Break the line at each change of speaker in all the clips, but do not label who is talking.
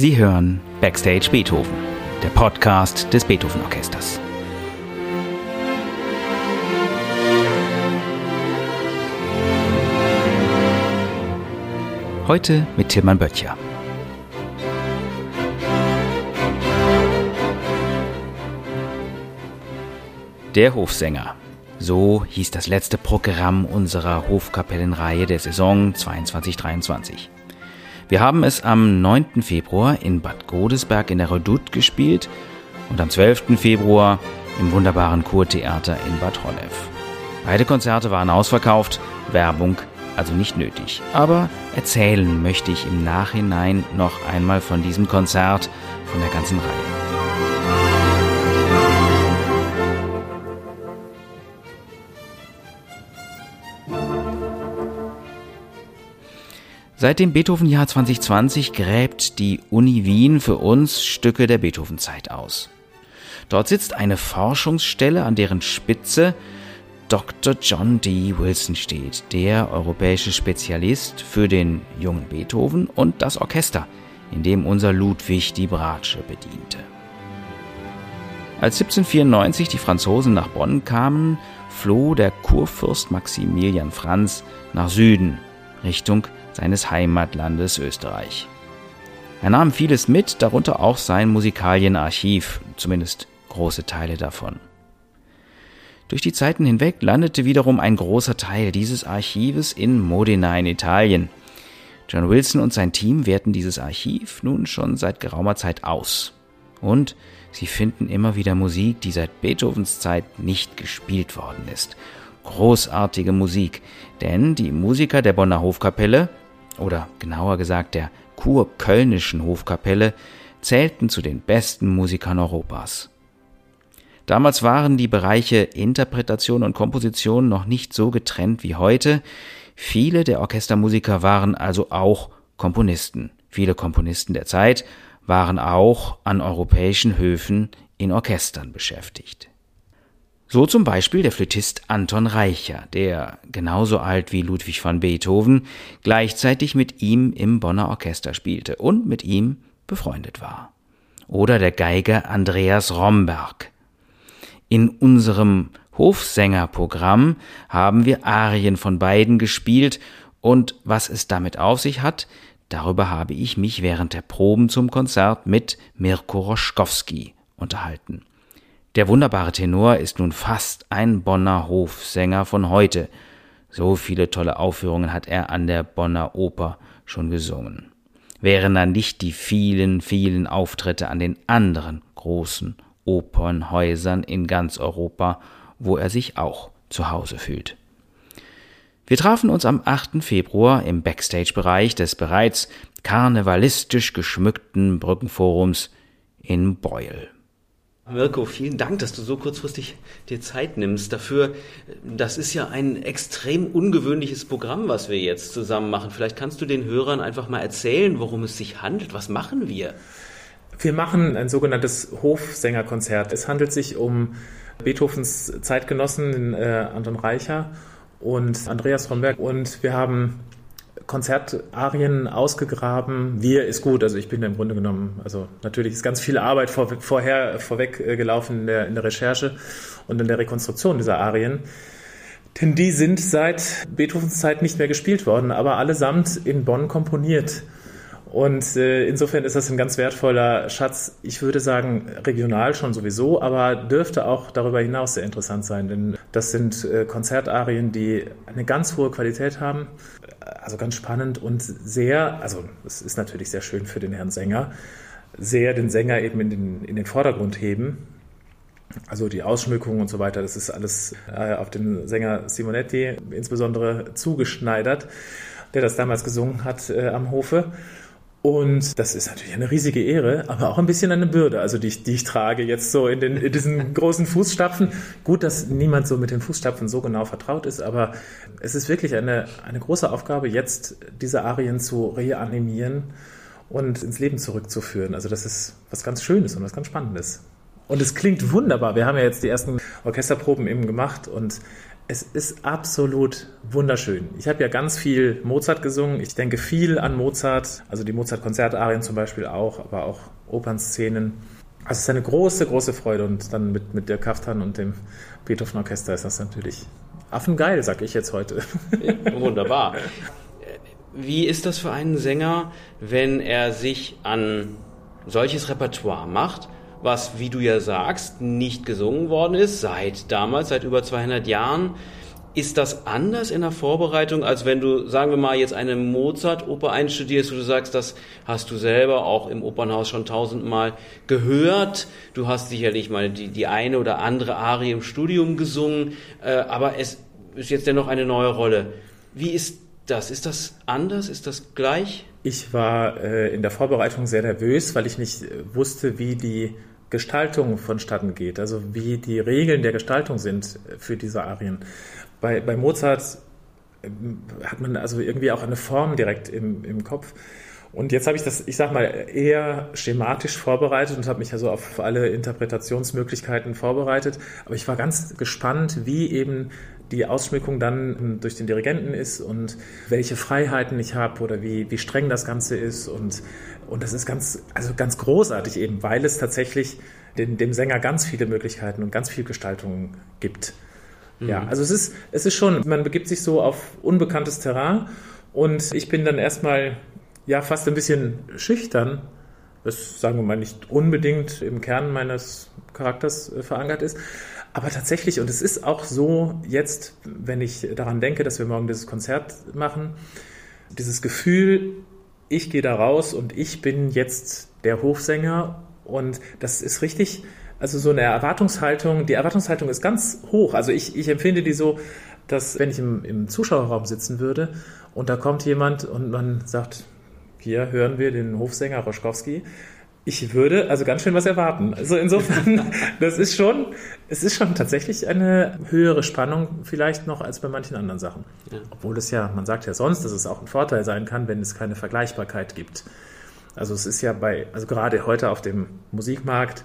Sie hören Backstage Beethoven, der Podcast des Beethoven Orchesters. Heute mit Tilman Böttcher. Der Hofsänger. So hieß das letzte Programm unserer Hofkapellenreihe der Saison 22-23. Wir haben es am 9. Februar in Bad Godesberg in der Redoute gespielt und am 12. Februar im wunderbaren Kurtheater in Bad Honnef. Beide Konzerte waren ausverkauft, Werbung also nicht nötig. Aber erzählen möchte ich im Nachhinein noch einmal von diesem Konzert, von der ganzen Reihe. Seit dem Beethoven-Jahr 2020 gräbt die Uni Wien für uns Stücke der Beethoven-Zeit aus. Dort sitzt eine Forschungsstelle, an deren Spitze Dr. John D. Wilson steht, der europäische Spezialist für den jungen Beethoven und das Orchester, in dem unser Ludwig die Bratsche bediente. Als 1794 die Franzosen nach Bonn kamen, floh der Kurfürst Maximilian Franz nach Süden, Richtung seines Heimatlandes Österreich. Er nahm vieles mit, darunter auch sein Musikalienarchiv, zumindest große Teile davon. Durch die Zeiten hinweg landete wiederum ein großer Teil dieses Archives in Modena in Italien. John Wilson und sein Team werten dieses Archiv nun schon seit geraumer Zeit aus. Und sie finden immer wieder Musik, die seit Beethovens Zeit nicht gespielt worden ist. Großartige Musik, denn die Musiker der Bonner Hofkapelle oder genauer gesagt der kurkölnischen Hofkapelle, zählten zu den besten Musikern Europas. Damals waren die Bereiche Interpretation und Komposition noch nicht so getrennt wie heute. Viele der Orchestermusiker waren also auch Komponisten. Viele Komponisten der Zeit waren auch an europäischen Höfen in Orchestern beschäftigt. So zum Beispiel der Flötist Anton Reicher, der genauso alt wie Ludwig van Beethoven gleichzeitig mit ihm im Bonner Orchester spielte und mit ihm befreundet war. Oder der Geiger Andreas Romberg. In unserem Hofsängerprogramm haben wir Arien von beiden gespielt und was es damit auf sich hat, darüber habe ich mich während der Proben zum Konzert mit Mirko Roschkowski unterhalten. Der wunderbare Tenor ist nun fast ein Bonner Hofsänger von heute. So viele tolle Aufführungen hat er an der Bonner Oper schon gesungen. Wären dann nicht die vielen, vielen Auftritte an den anderen großen Opernhäusern in ganz Europa, wo er sich auch zu Hause fühlt. Wir trafen uns am 8. Februar im Backstage-Bereich des bereits karnevalistisch geschmückten Brückenforums in Beuel.
Mirko, vielen Dank, dass du so kurzfristig dir Zeit nimmst dafür. Das ist ja ein extrem ungewöhnliches Programm, was wir jetzt zusammen machen. Vielleicht kannst du den Hörern einfach mal erzählen, worum es sich handelt. Was machen wir?
Wir machen ein sogenanntes Hofsängerkonzert. Es handelt sich um Beethovens Zeitgenossen, äh, Anton Reicher und Andreas Romberg. Und wir haben Konzertarien ausgegraben. Wir ist gut, also ich bin im Grunde genommen, also natürlich ist ganz viel Arbeit vor, vorher vorweg äh, gelaufen in der, in der Recherche und in der Rekonstruktion dieser Arien. Denn die sind seit Beethovens Zeit nicht mehr gespielt worden, aber allesamt in Bonn komponiert. Und äh, insofern ist das ein ganz wertvoller Schatz. Ich würde sagen, regional schon sowieso, aber dürfte auch darüber hinaus sehr interessant sein, denn das sind äh, Konzertarien, die eine ganz hohe Qualität haben, also ganz spannend und sehr, also es ist natürlich sehr schön für den Herrn Sänger, sehr den Sänger eben in den, in den Vordergrund heben. Also die Ausschmückung und so weiter, das ist alles äh, auf den Sänger Simonetti insbesondere zugeschneidert, der das damals gesungen hat äh, am Hofe. Und das ist natürlich eine riesige Ehre, aber auch ein bisschen eine Bürde, also die ich, die ich trage jetzt so in, den, in diesen großen Fußstapfen. Gut, dass niemand so mit den Fußstapfen so genau vertraut ist, aber es ist wirklich eine, eine große Aufgabe, jetzt diese Arien zu reanimieren und ins Leben zurückzuführen. Also das ist was ganz Schönes und was ganz Spannendes. Und es klingt wunderbar. Wir haben ja jetzt die ersten Orchesterproben eben gemacht und es ist absolut wunderschön. Ich habe ja ganz viel Mozart gesungen. Ich denke viel an Mozart, also die Mozart-Konzertarien zum Beispiel auch, aber auch Opernszenen. Also es ist eine große, große Freude und dann mit, mit der Kaftan und dem Beethoven-Orchester ist das natürlich affengeil, sag ich jetzt heute.
Wunderbar. Wie ist das für einen Sänger, wenn er sich an solches Repertoire macht, was, wie du ja sagst, nicht gesungen worden ist, seit damals, seit über 200 Jahren? Ist das anders in der Vorbereitung, als wenn du, sagen wir mal, jetzt eine Mozart-Oper einstudierst, wo du sagst, das hast du selber auch im Opernhaus schon tausendmal gehört. Du hast sicherlich mal die, die eine oder andere Arie im Studium gesungen, äh, aber es ist jetzt dennoch eine neue Rolle. Wie ist das? Ist das anders? Ist das gleich?
Ich war äh, in der Vorbereitung sehr nervös, weil ich nicht äh, wusste, wie die Gestaltung vonstatten geht, also wie die Regeln der Gestaltung sind für diese Arien. Bei, bei Mozart ähm, hat man also irgendwie auch eine Form direkt im, im Kopf. Und jetzt habe ich das, ich sag mal, eher schematisch vorbereitet und habe mich also auf alle Interpretationsmöglichkeiten vorbereitet. Aber ich war ganz gespannt, wie eben die Ausschmückung dann durch den Dirigenten ist und welche Freiheiten ich habe oder wie, wie streng das Ganze ist. Und, und das ist ganz, also ganz großartig eben, weil es tatsächlich den, dem Sänger ganz viele Möglichkeiten und ganz viel Gestaltung gibt. Ja, mhm. also es ist, es ist schon, man begibt sich so auf unbekanntes Terrain und ich bin dann erstmal ja fast ein bisschen schüchtern, was sagen wir mal nicht unbedingt im Kern meines Charakters äh, verankert ist. Aber tatsächlich, und es ist auch so jetzt, wenn ich daran denke, dass wir morgen dieses Konzert machen, dieses Gefühl, ich gehe da raus und ich bin jetzt der Hofsänger und das ist richtig, also so eine Erwartungshaltung, die Erwartungshaltung ist ganz hoch. Also ich, ich empfinde die so, dass wenn ich im, im Zuschauerraum sitzen würde und da kommt jemand und man sagt, hier hören wir den Hofsänger Roschkowski, ich würde also ganz schön was erwarten. Also insofern, das ist schon, es ist schon tatsächlich eine höhere Spannung vielleicht noch als bei manchen anderen Sachen. Ja. Obwohl es ja, man sagt ja sonst, dass es auch ein Vorteil sein kann, wenn es keine Vergleichbarkeit gibt. Also es ist ja bei, also gerade heute auf dem Musikmarkt,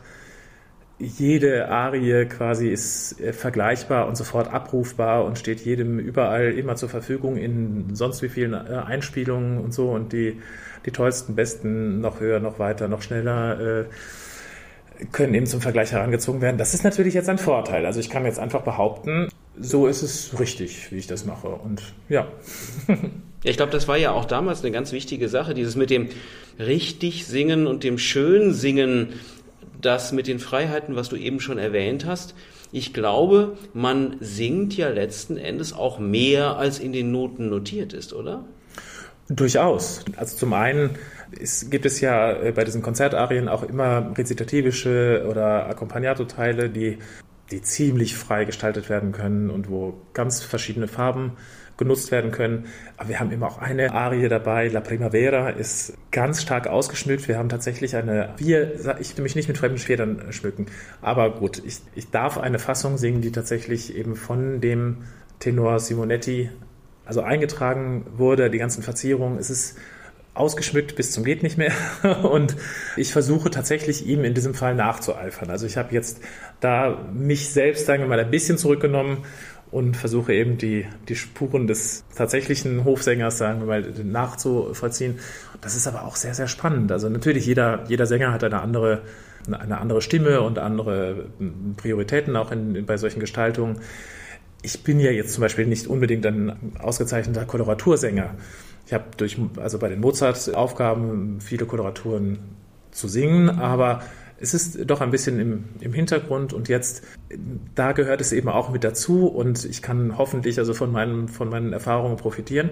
jede Arie quasi ist äh, vergleichbar und sofort abrufbar und steht jedem überall immer zur Verfügung in sonst wie vielen äh, Einspielungen und so und die, die tollsten, besten noch höher, noch weiter, noch schneller äh, können eben zum Vergleich herangezogen werden. Das ist natürlich jetzt ein Vorteil. Also ich kann jetzt einfach behaupten, so ist es richtig, wie ich das mache und ja.
Ja, ich glaube, das war ja auch damals eine ganz wichtige Sache, dieses mit dem richtig Singen und dem schön Singen das mit den Freiheiten, was du eben schon erwähnt hast. Ich glaube, man singt ja letzten Endes auch mehr, als in den Noten notiert ist, oder?
Durchaus. Also zum einen ist, gibt es ja äh, bei diesen Konzertarien auch immer rezitativische oder Accompagnato-Teile, die, die ziemlich frei gestaltet werden können und wo ganz verschiedene Farben genutzt werden können. Aber wir haben immer auch eine Arie dabei. La Primavera ist ganz stark ausgeschmückt. Wir haben tatsächlich eine, wir, ich will mich nicht mit fremden Schwertern schmücken. Aber gut, ich, ich darf eine Fassung singen, die tatsächlich eben von dem Tenor Simonetti also eingetragen wurde, die ganzen Verzierungen. Es ist ausgeschmückt bis zum geht nicht mehr und ich versuche tatsächlich ihm in diesem Fall nachzueifern. Also ich habe jetzt da mich selbst, sagen wir mal, ein bisschen zurückgenommen und versuche eben die, die Spuren des tatsächlichen Hofsängers, sagen wir mal, nachzuvollziehen. Das ist aber auch sehr, sehr spannend. Also natürlich, jeder, jeder Sänger hat eine andere, eine andere Stimme und andere Prioritäten auch in, bei solchen Gestaltungen. Ich bin ja jetzt zum Beispiel nicht unbedingt ein ausgezeichneter Koloratursänger. Ich habe durch, also bei den Mozart-Aufgaben viele Koloraturen zu singen, aber es ist doch ein bisschen im, im Hintergrund und jetzt, da gehört es eben auch mit dazu und ich kann hoffentlich also von, meinen, von meinen Erfahrungen profitieren.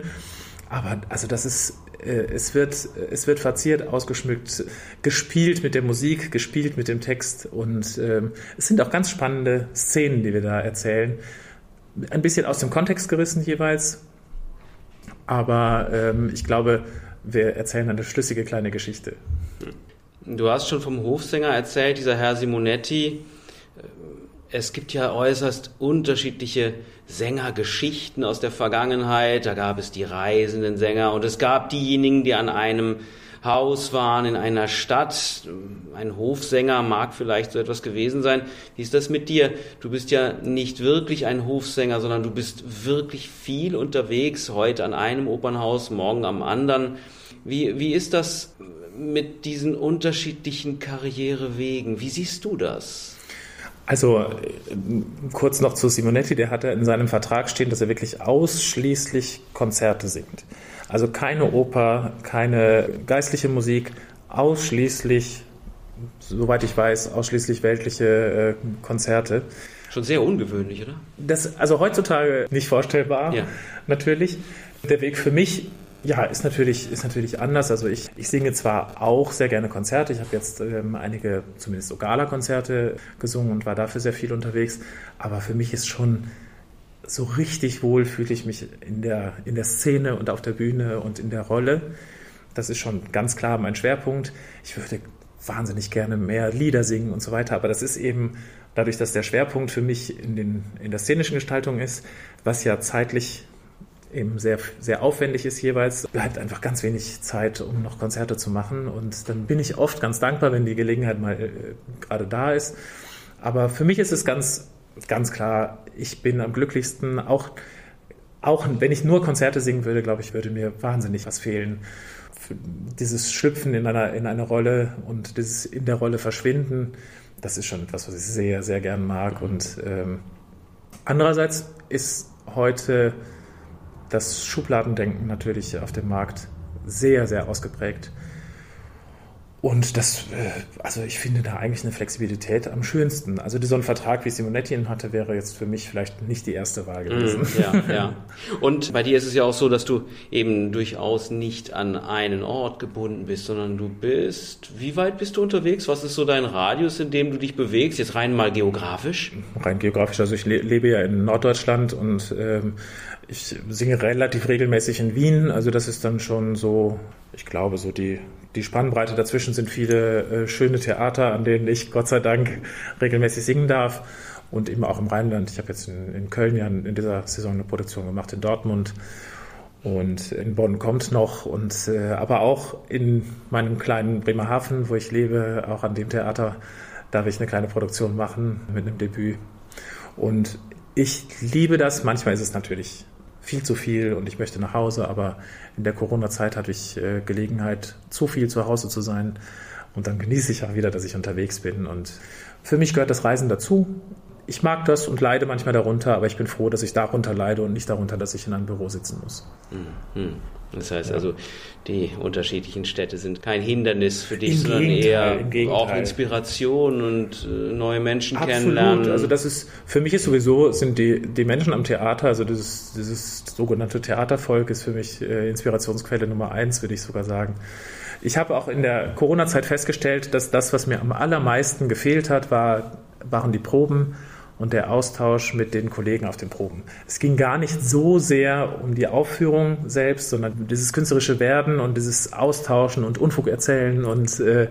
Aber also das ist, äh, es, wird, es wird verziert, ausgeschmückt, gespielt mit der Musik, gespielt mit dem Text und äh, es sind auch ganz spannende Szenen, die wir da erzählen. Ein bisschen aus dem Kontext gerissen jeweils, aber ähm, ich glaube, wir erzählen eine schlüssige kleine Geschichte.
Du hast schon vom Hofsänger erzählt, dieser Herr Simonetti. Es gibt ja äußerst unterschiedliche Sängergeschichten aus der Vergangenheit. Da gab es die reisenden Sänger und es gab diejenigen, die an einem Haus waren, in einer Stadt. Ein Hofsänger mag vielleicht so etwas gewesen sein. Wie ist das mit dir? Du bist ja nicht wirklich ein Hofsänger, sondern du bist wirklich viel unterwegs, heute an einem Opernhaus, morgen am anderen. Wie, wie ist das mit diesen unterschiedlichen Karrierewegen? Wie siehst du das?
Also kurz noch zu Simonetti, der hatte in seinem Vertrag stehen, dass er wirklich ausschließlich Konzerte singt. Also keine Oper, keine geistliche Musik, ausschließlich, soweit ich weiß, ausschließlich weltliche äh, Konzerte.
Schon sehr ungewöhnlich, oder?
Das also heutzutage nicht vorstellbar, ja. natürlich. Der Weg für mich ja, ist natürlich, ist natürlich anders. Also ich, ich singe zwar auch sehr gerne Konzerte. Ich habe jetzt ähm, einige, zumindest so Gala-Konzerte gesungen und war dafür sehr viel unterwegs. Aber für mich ist schon so richtig wohl fühle ich mich in der, in der Szene und auf der Bühne und in der Rolle. Das ist schon ganz klar mein Schwerpunkt. Ich würde wahnsinnig gerne mehr Lieder singen und so weiter. Aber das ist eben dadurch, dass der Schwerpunkt für mich in, den, in der szenischen Gestaltung ist, was ja zeitlich eben sehr, sehr aufwendig ist jeweils, bleibt einfach ganz wenig Zeit, um noch Konzerte zu machen. Und dann bin ich oft ganz dankbar, wenn die Gelegenheit mal äh, gerade da ist. Aber für mich ist es ganz, ganz klar, ich bin am glücklichsten, auch, auch wenn ich nur Konzerte singen würde, glaube ich, würde mir wahnsinnig was fehlen. Für dieses Schlüpfen in einer, in eine Rolle und dieses in der Rolle verschwinden, das ist schon etwas, was ich sehr, sehr gern mag. Und ähm, andererseits ist heute das Schubladendenken natürlich auf dem Markt sehr, sehr ausgeprägt. Und das, äh, also ich finde da eigentlich eine Flexibilität am schönsten. Also so ein Vertrag, wie Simonetti ihn hatte, wäre jetzt für mich vielleicht nicht die erste Wahl gewesen.
Mm, ja, ja. Und bei dir ist es ja auch so, dass du eben durchaus nicht an einen Ort gebunden bist, sondern du bist, wie weit bist du unterwegs? Was ist so dein Radius, in dem du dich bewegst? Jetzt rein mal geografisch?
Rein geografisch. Also ich lebe ja in Norddeutschland und ähm, ich singe relativ regelmäßig in Wien, also das ist dann schon so, ich glaube, so die, die Spannbreite dazwischen sind viele äh, schöne Theater, an denen ich Gott sei Dank regelmäßig singen darf und eben auch im Rheinland. Ich habe jetzt in, in Köln ja in dieser Saison eine Produktion gemacht, in Dortmund und in Bonn kommt noch und äh, aber auch in meinem kleinen Bremerhaven, wo ich lebe, auch an dem Theater darf ich eine kleine Produktion machen mit einem Debüt. Und ich liebe das. Manchmal ist es natürlich viel zu viel und ich möchte nach Hause, aber in der Corona-Zeit hatte ich äh, Gelegenheit, zu viel zu Hause zu sein und dann genieße ich auch wieder, dass ich unterwegs bin und für mich gehört das Reisen dazu. Ich mag das und leide manchmal darunter, aber ich bin froh, dass ich darunter leide und nicht darunter, dass ich in einem Büro sitzen muss.
Mhm. Das heißt ja. also, die unterschiedlichen Städte sind kein Hindernis für dich, Im sondern Gegenteil, eher auch Inspiration und äh, neue Menschen Absolut. kennenlernen.
Also das ist, für mich ist sowieso, sind die, die Menschen am Theater, also dieses, dieses sogenannte Theatervolk ist für mich äh, Inspirationsquelle Nummer eins, würde ich sogar sagen. Ich habe auch in der Corona-Zeit festgestellt, dass das, was mir am allermeisten gefehlt hat, war, waren die Proben und der Austausch mit den Kollegen auf den Proben. Es ging gar nicht so sehr um die Aufführung selbst, sondern dieses künstlerische Werden und dieses Austauschen und Unfug erzählen und, äh,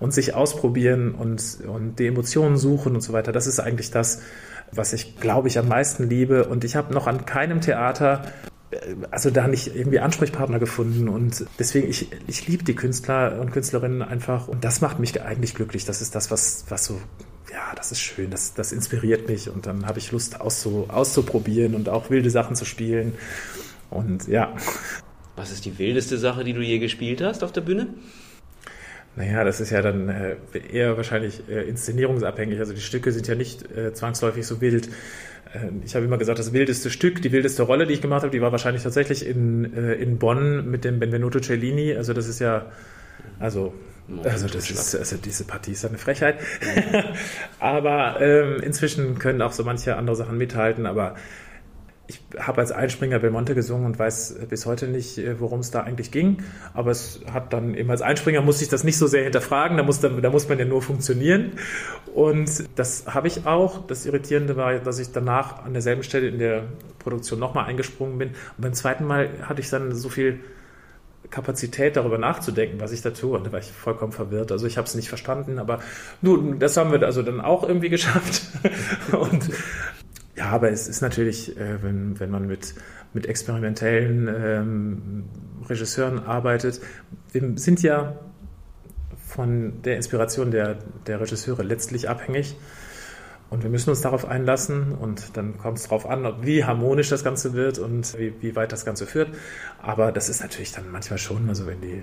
und sich ausprobieren und, und die Emotionen suchen und so weiter. Das ist eigentlich das, was ich, glaube ich, am meisten liebe. Und ich habe noch an keinem Theater äh, also da nicht irgendwie Ansprechpartner gefunden und deswegen ich ich liebe die Künstler und Künstlerinnen einfach und das macht mich eigentlich glücklich. Das ist das was was so ja, das ist schön, das, das inspiriert mich und dann habe ich Lust auszu, auszuprobieren und auch wilde Sachen zu spielen. Und ja.
Was ist die wildeste Sache, die du je gespielt hast auf der Bühne?
Naja, das ist ja dann äh, eher wahrscheinlich äh, inszenierungsabhängig. Also die Stücke sind ja nicht äh, zwangsläufig so wild. Äh, ich habe immer gesagt, das wildeste Stück, die wildeste Rolle, die ich gemacht habe, die war wahrscheinlich tatsächlich in, äh, in Bonn mit dem Benvenuto Cellini. Also das ist ja, also also, das ist, also diese Partie ist eine Frechheit. aber ähm, inzwischen können auch so manche andere Sachen mithalten. Aber ich habe als Einspringer Belmonte gesungen und weiß bis heute nicht, äh, worum es da eigentlich ging. Aber es hat dann eben als Einspringer muss ich das nicht so sehr hinterfragen. Da muss, dann, da muss man ja nur funktionieren. Und das habe ich auch. Das Irritierende war, dass ich danach an derselben Stelle in der Produktion nochmal eingesprungen bin. Und beim zweiten Mal hatte ich dann so viel Kapazität, darüber nachzudenken, was ich da tue. Und da war ich vollkommen verwirrt. Also ich habe es nicht verstanden, aber nun, das haben wir also dann auch irgendwie geschafft. Und ja, aber es ist natürlich, äh, wenn, wenn man mit, mit experimentellen ähm, Regisseuren arbeitet, wir sind ja von der Inspiration der, der Regisseure letztlich abhängig. Und wir müssen uns darauf einlassen und dann kommt es darauf an, wie harmonisch das Ganze wird und wie, wie, weit das Ganze führt. Aber das ist natürlich dann manchmal schon, also wenn die,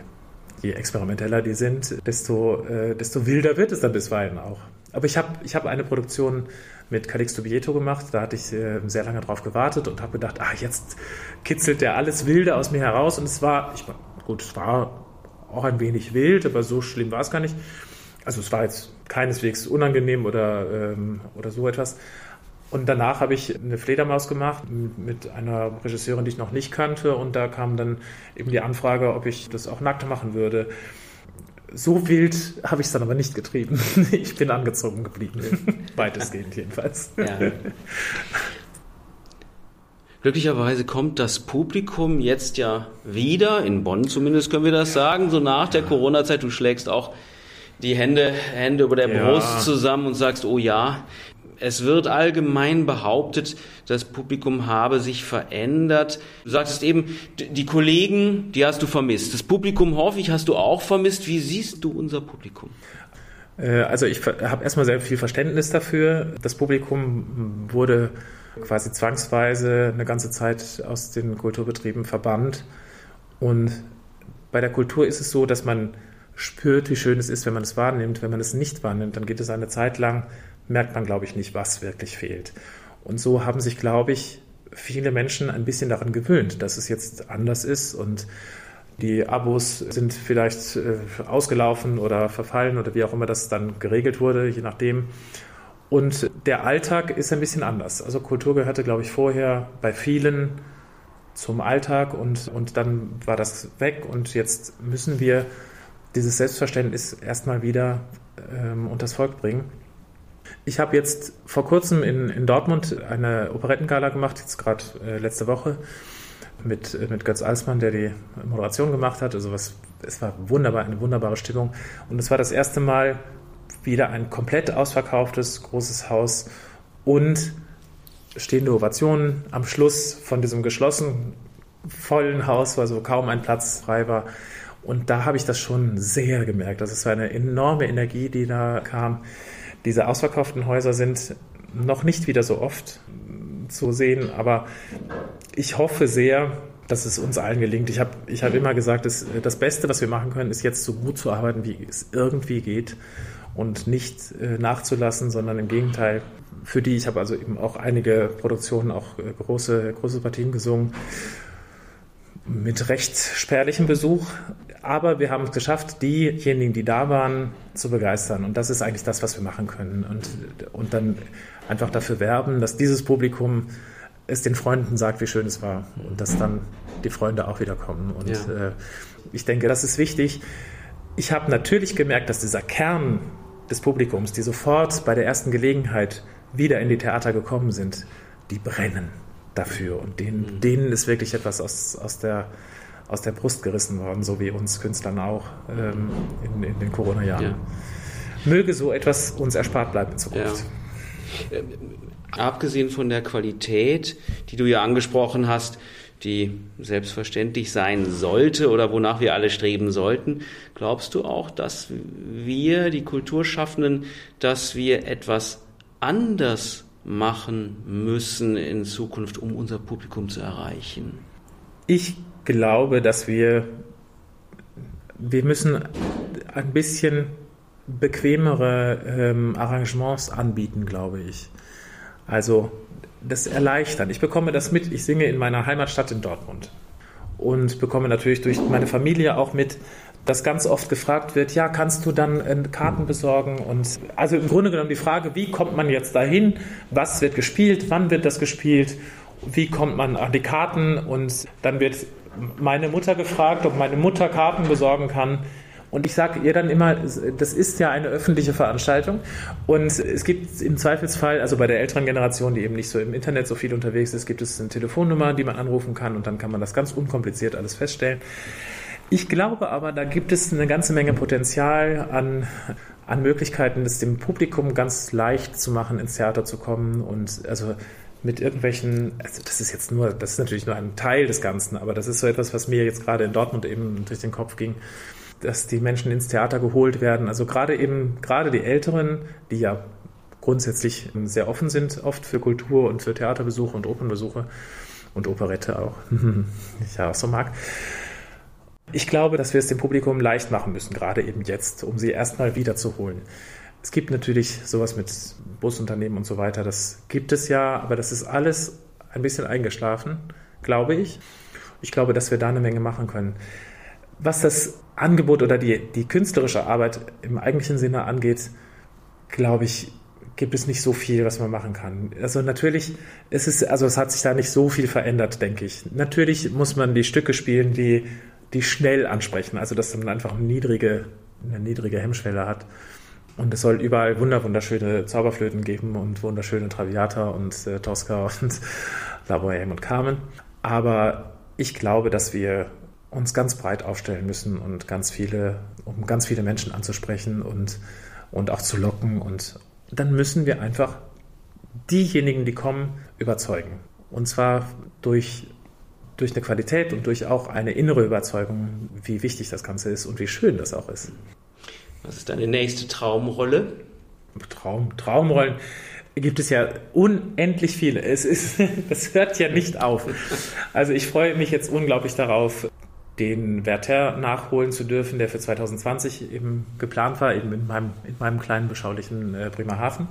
je experimenteller die sind, desto, äh, desto wilder wird es dann bisweilen auch. Aber ich habe ich hab eine Produktion mit Calixto Bieto gemacht, da hatte ich äh, sehr lange drauf gewartet und habe gedacht, ah, jetzt kitzelt der alles Wilde aus mir heraus und es war, ich, gut, es war auch ein wenig wild, aber so schlimm war es gar nicht. Also es war jetzt keineswegs unangenehm oder, ähm, oder so etwas. Und danach habe ich eine Fledermaus gemacht mit einer Regisseurin, die ich noch nicht kannte. Und da kam dann eben die Anfrage, ob ich das auch nackt machen würde. So wild habe ich es dann aber nicht getrieben. Ich bin angezogen geblieben. Weitestgehend jedenfalls. Ja.
Glücklicherweise kommt das Publikum jetzt ja wieder, in Bonn zumindest können wir das sagen, so nach der Corona-Zeit. Du schlägst auch die Hände, Hände über der ja. Brust zusammen und sagst, oh ja, es wird allgemein behauptet, das Publikum habe sich verändert. Du sagtest eben, die Kollegen, die hast du vermisst. Das Publikum, hoffe ich, hast du auch vermisst. Wie siehst du unser Publikum?
Äh, also ich habe erstmal sehr viel Verständnis dafür. Das Publikum wurde quasi zwangsweise eine ganze Zeit aus den Kulturbetrieben verbannt. Und bei der Kultur ist es so, dass man spürt, wie schön es ist, wenn man es wahrnimmt. Wenn man es nicht wahrnimmt, dann geht es eine Zeit lang, merkt man, glaube ich, nicht, was wirklich fehlt. Und so haben sich, glaube ich, viele Menschen ein bisschen daran gewöhnt, dass es jetzt anders ist und die Abos sind vielleicht äh, ausgelaufen oder verfallen oder wie auch immer das dann geregelt wurde, je nachdem. Und der Alltag ist ein bisschen anders. Also Kultur gehörte, glaube ich, vorher bei vielen zum Alltag und, und dann war das weg und jetzt müssen wir dieses Selbstverständnis erstmal wieder ähm, unters Volk bringen. Ich habe jetzt vor kurzem in, in Dortmund eine Operettengala gemacht, jetzt gerade äh, letzte Woche, mit, äh, mit Götz Alsmann, der die Moderation gemacht hat. Also was, es war wunderbar, eine wunderbare Stimmung. Und es war das erste Mal wieder ein komplett ausverkauftes großes Haus und stehende Ovationen am Schluss von diesem geschlossenen, vollen Haus, wo also kaum ein Platz frei war. Und da habe ich das schon sehr gemerkt. Das ist eine enorme Energie, die da kam. Diese ausverkauften Häuser sind noch nicht wieder so oft zu sehen, aber ich hoffe sehr, dass es uns allen gelingt. Ich habe ich hab immer gesagt, dass das Beste, was wir machen können, ist jetzt so gut zu arbeiten, wie es irgendwie geht und nicht äh, nachzulassen, sondern im Gegenteil, für die, ich habe also eben auch einige Produktionen, auch äh, große, große Partien gesungen, mit recht spärlichem Besuch, aber wir haben es geschafft, diejenigen, die da waren, zu begeistern. Und das ist eigentlich das, was wir machen können. Und, und dann einfach dafür werben, dass dieses Publikum es den Freunden sagt, wie schön es war. Und dass dann die Freunde auch wieder kommen. Und ja. äh, ich denke, das ist wichtig. Ich habe natürlich gemerkt, dass dieser Kern des Publikums, die sofort bei der ersten Gelegenheit wieder in die Theater gekommen sind, die brennen dafür. Und denen, mhm. denen ist wirklich etwas aus, aus, der, aus der Brust gerissen worden, so wie uns Künstlern auch ähm, in, in, den Corona-Jahren. Ja. Möge so etwas uns erspart bleiben in Zukunft.
Ja. Äh, abgesehen von der Qualität, die du ja angesprochen hast, die selbstverständlich sein sollte oder wonach wir alle streben sollten, glaubst du auch, dass wir, die Kulturschaffenden, dass wir etwas anders machen müssen in Zukunft, um unser Publikum zu erreichen?
Ich glaube, dass wir, wir müssen ein bisschen bequemere ähm, Arrangements anbieten, glaube ich. Also das erleichtern. Ich bekomme das mit. Ich singe in meiner Heimatstadt in Dortmund und bekomme natürlich durch meine Familie auch mit, dass ganz oft gefragt wird, ja, kannst du dann äh, Karten besorgen? Und also im Grunde genommen die Frage, wie kommt man jetzt dahin? Was wird gespielt? Wann wird das gespielt? Wie kommt man an die Karten? Und dann wird meine Mutter gefragt, ob meine Mutter Karten besorgen kann. Und ich sage ihr dann immer, das ist ja eine öffentliche Veranstaltung. Und es gibt im Zweifelsfall, also bei der älteren Generation, die eben nicht so im Internet so viel unterwegs ist, gibt es eine Telefonnummer, die man anrufen kann und dann kann man das ganz unkompliziert alles feststellen. Ich glaube aber, da gibt es eine ganze Menge Potenzial an, an Möglichkeiten, es dem Publikum ganz leicht zu machen, ins Theater zu kommen. Und also mit irgendwelchen, also das ist jetzt nur, das ist natürlich nur ein Teil des Ganzen, aber das ist so etwas, was mir jetzt gerade in Dortmund eben durch den Kopf ging, dass die Menschen ins Theater geholt werden. Also gerade eben, gerade die Älteren, die ja grundsätzlich sehr offen sind, oft für Kultur und für Theaterbesuche und Opernbesuche und Operette auch, ich ja auch so mag. Ich glaube, dass wir es dem Publikum leicht machen müssen, gerade eben jetzt, um sie erstmal wiederzuholen. Es gibt natürlich sowas mit Busunternehmen und so weiter, das gibt es ja, aber das ist alles ein bisschen eingeschlafen, glaube ich. Ich glaube, dass wir da eine Menge machen können. Was das Angebot oder die, die künstlerische Arbeit im eigentlichen Sinne angeht, glaube ich, gibt es nicht so viel, was man machen kann. Also natürlich ist es, also es hat sich da nicht so viel verändert, denke ich. Natürlich muss man die Stücke spielen, die, die schnell ansprechen, also dass man einfach eine niedrige, eine niedrige Hemmschwelle hat. Und es soll überall wunderschöne Zauberflöten geben und wunderschöne Traviata und äh, Tosca und La Bohème und Carmen. Aber ich glaube, dass wir uns ganz breit aufstellen müssen und ganz viele, um ganz viele Menschen anzusprechen und, und auch zu locken. Und dann müssen wir einfach diejenigen, die kommen, überzeugen. Und zwar durch, durch eine Qualität und durch auch eine innere Überzeugung, wie wichtig das Ganze ist und wie schön das auch ist.
Was ist deine nächste Traumrolle?
Traum, Traumrollen gibt es ja unendlich viele. Es ist, das hört ja nicht auf. Also ich freue mich jetzt unglaublich darauf, den Werther nachholen zu dürfen, der für 2020 eben geplant war, eben in meinem, in meinem kleinen beschaulichen äh, Bremerhaven.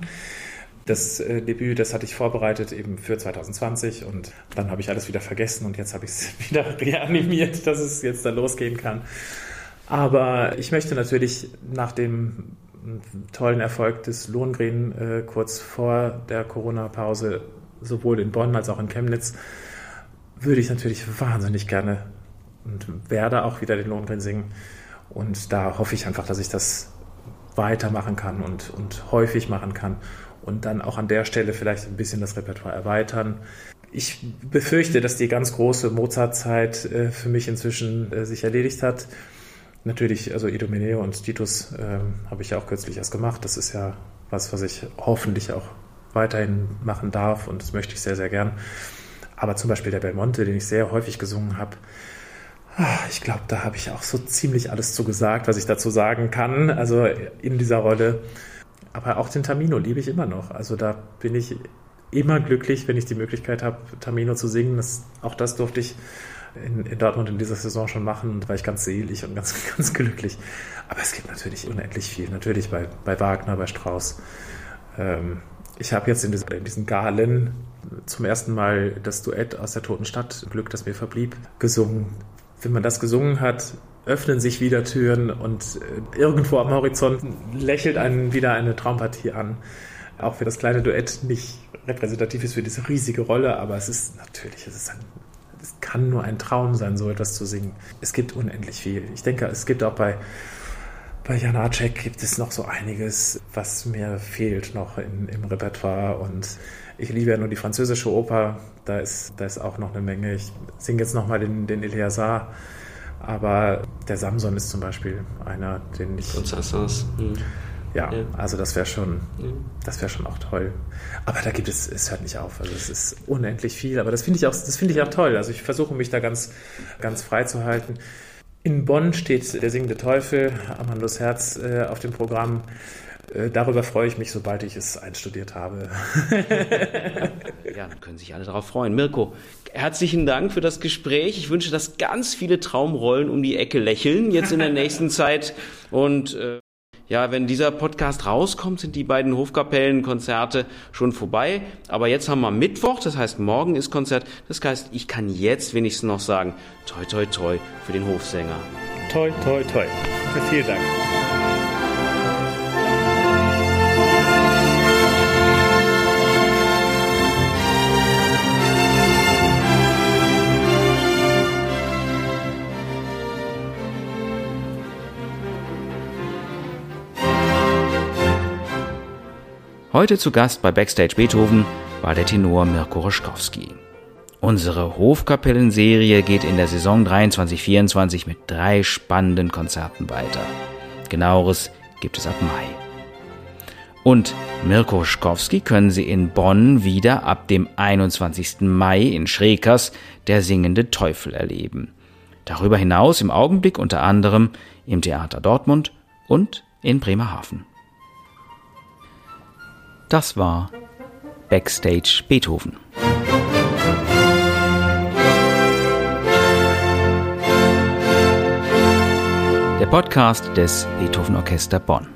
Das äh, Debüt, das hatte ich vorbereitet eben für 2020 und dann habe ich alles wieder vergessen und jetzt habe ich es wieder reanimiert, dass es jetzt da losgehen kann. Aber ich möchte natürlich nach dem tollen Erfolg des Lohengrin äh, kurz vor der Corona-Pause, sowohl in Bonn als auch in Chemnitz, würde ich natürlich wahnsinnig gerne und werde auch wieder den Lohengrin singen. Und da hoffe ich einfach, dass ich das weitermachen kann und, und häufig machen kann und dann auch an der Stelle vielleicht ein bisschen das Repertoire erweitern. Ich befürchte, dass die ganz große Mozart-Zeit äh, für mich inzwischen äh, sich erledigt hat. Natürlich, also Idomeneo und Titus ähm, habe ich ja auch kürzlich erst gemacht. Das ist ja was, was ich hoffentlich auch weiterhin machen darf und das möchte ich sehr, sehr gern. Aber zum Beispiel der Belmonte, den ich sehr häufig gesungen habe, ah, ich glaube, da habe ich auch so ziemlich alles zu gesagt, was ich dazu sagen kann, also in dieser Rolle. Aber auch den Tamino liebe ich immer noch. Also da bin ich immer glücklich, wenn ich die Möglichkeit habe, Tamino zu singen. Das, auch das durfte ich in, in, Dortmund in dieser Saison schon machen und war ich ganz selig und ganz, ganz glücklich. Aber es gibt natürlich unendlich viel. Natürlich bei, bei Wagner, bei Strauss. Ähm, ich habe jetzt in, diesen, in diesen Galen zum ersten Mal das Duett aus der Toten Stadt, Glück, das mir verblieb, gesungen. Wenn man das gesungen hat, öffnen sich wieder Türen und äh, irgendwo am Horizont lächelt einen wieder eine Traumpartie an. Auch wenn das kleine Duett nicht repräsentativ ist für diese riesige Rolle, aber es ist natürlich, es ist ein es kann nur ein Traum sein, so etwas zu singen. Es gibt unendlich viel. Ich denke, es gibt auch bei, bei Janacek gibt es noch so einiges, was mir fehlt noch in, im Repertoire. Und ich liebe ja nur die französische Oper. Da ist, da ist auch noch eine Menge. Ich singe jetzt nochmal den, den Eleazar. Aber der Samson ist zum Beispiel einer, den ich.
Und Sassans. Hm.
Ja, ja, also das wäre schon, das wäre schon auch toll. Aber da gibt es, es hört nicht auf. Also es ist unendlich viel. Aber das finde ich auch, das finde ich auch toll. Also ich versuche mich da ganz, ganz frei zu halten. In Bonn steht der singende Teufel, Amandos Herz, äh, auf dem Programm. Äh, darüber freue ich mich, sobald ich es einstudiert habe.
ja, dann können sich alle darauf freuen. Mirko, herzlichen Dank für das Gespräch. Ich wünsche, dass ganz viele Traumrollen um die Ecke lächeln jetzt in der nächsten Zeit und äh ja, wenn dieser Podcast rauskommt, sind die beiden Hofkapellenkonzerte schon vorbei. Aber jetzt haben wir Mittwoch, das heißt, morgen ist Konzert. Das heißt, ich kann jetzt wenigstens noch sagen, toi, toi, toi für den Hofsänger.
Toi, toi, toi. Vielen Dank.
Heute zu Gast bei Backstage Beethoven war der Tenor Mirko Roschkowski. Unsere Hofkapellenserie geht in der Saison 23-24 mit drei spannenden Konzerten weiter. Genaueres gibt es ab Mai. Und Mirko Roschkowski können Sie in Bonn wieder ab dem 21. Mai in Schrekers der singende Teufel erleben. Darüber hinaus im Augenblick unter anderem im Theater Dortmund und in Bremerhaven. Das war Backstage Beethoven. Der Podcast des Beethoven Orchester Bonn.